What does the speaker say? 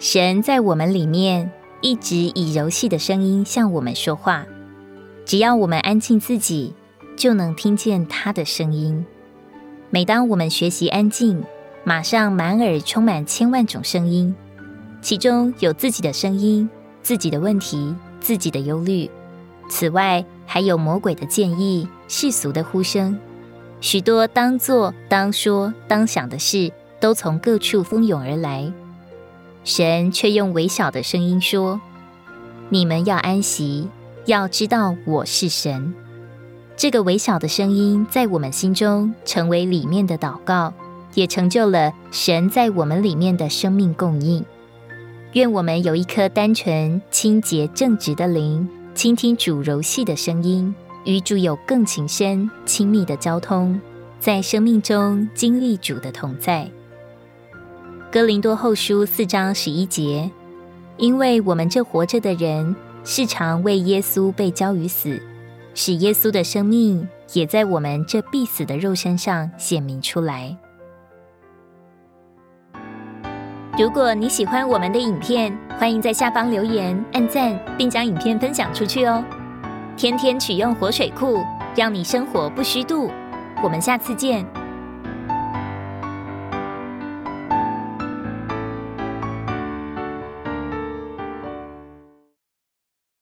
神在我们里面一直以柔细的声音向我们说话，只要我们安静自己，就能听见他的声音。每当我们学习安静，马上满耳充满千万种声音，其中有自己的声音、自己的问题、自己的忧虑。此外，还有魔鬼的建议、世俗的呼声，许多当做、当说、当想的事，都从各处蜂拥而来。神却用微小的声音说：“你们要安息，要知道我是神。”这个微小的声音在我们心中成为里面的祷告，也成就了神在我们里面的生命供应。愿我们有一颗单纯、清洁、正直的灵，倾听主柔细的声音，与主有更情深、亲密的交通，在生命中经历主的同在。哥林多后书四章十一节，因为我们这活着的人，时常为耶稣被交于死。使耶稣的生命也在我们这必死的肉身上显明出来。如果你喜欢我们的影片，欢迎在下方留言、按赞，并将影片分享出去哦。天天取用活水库，让你生活不虚度。我们下次见。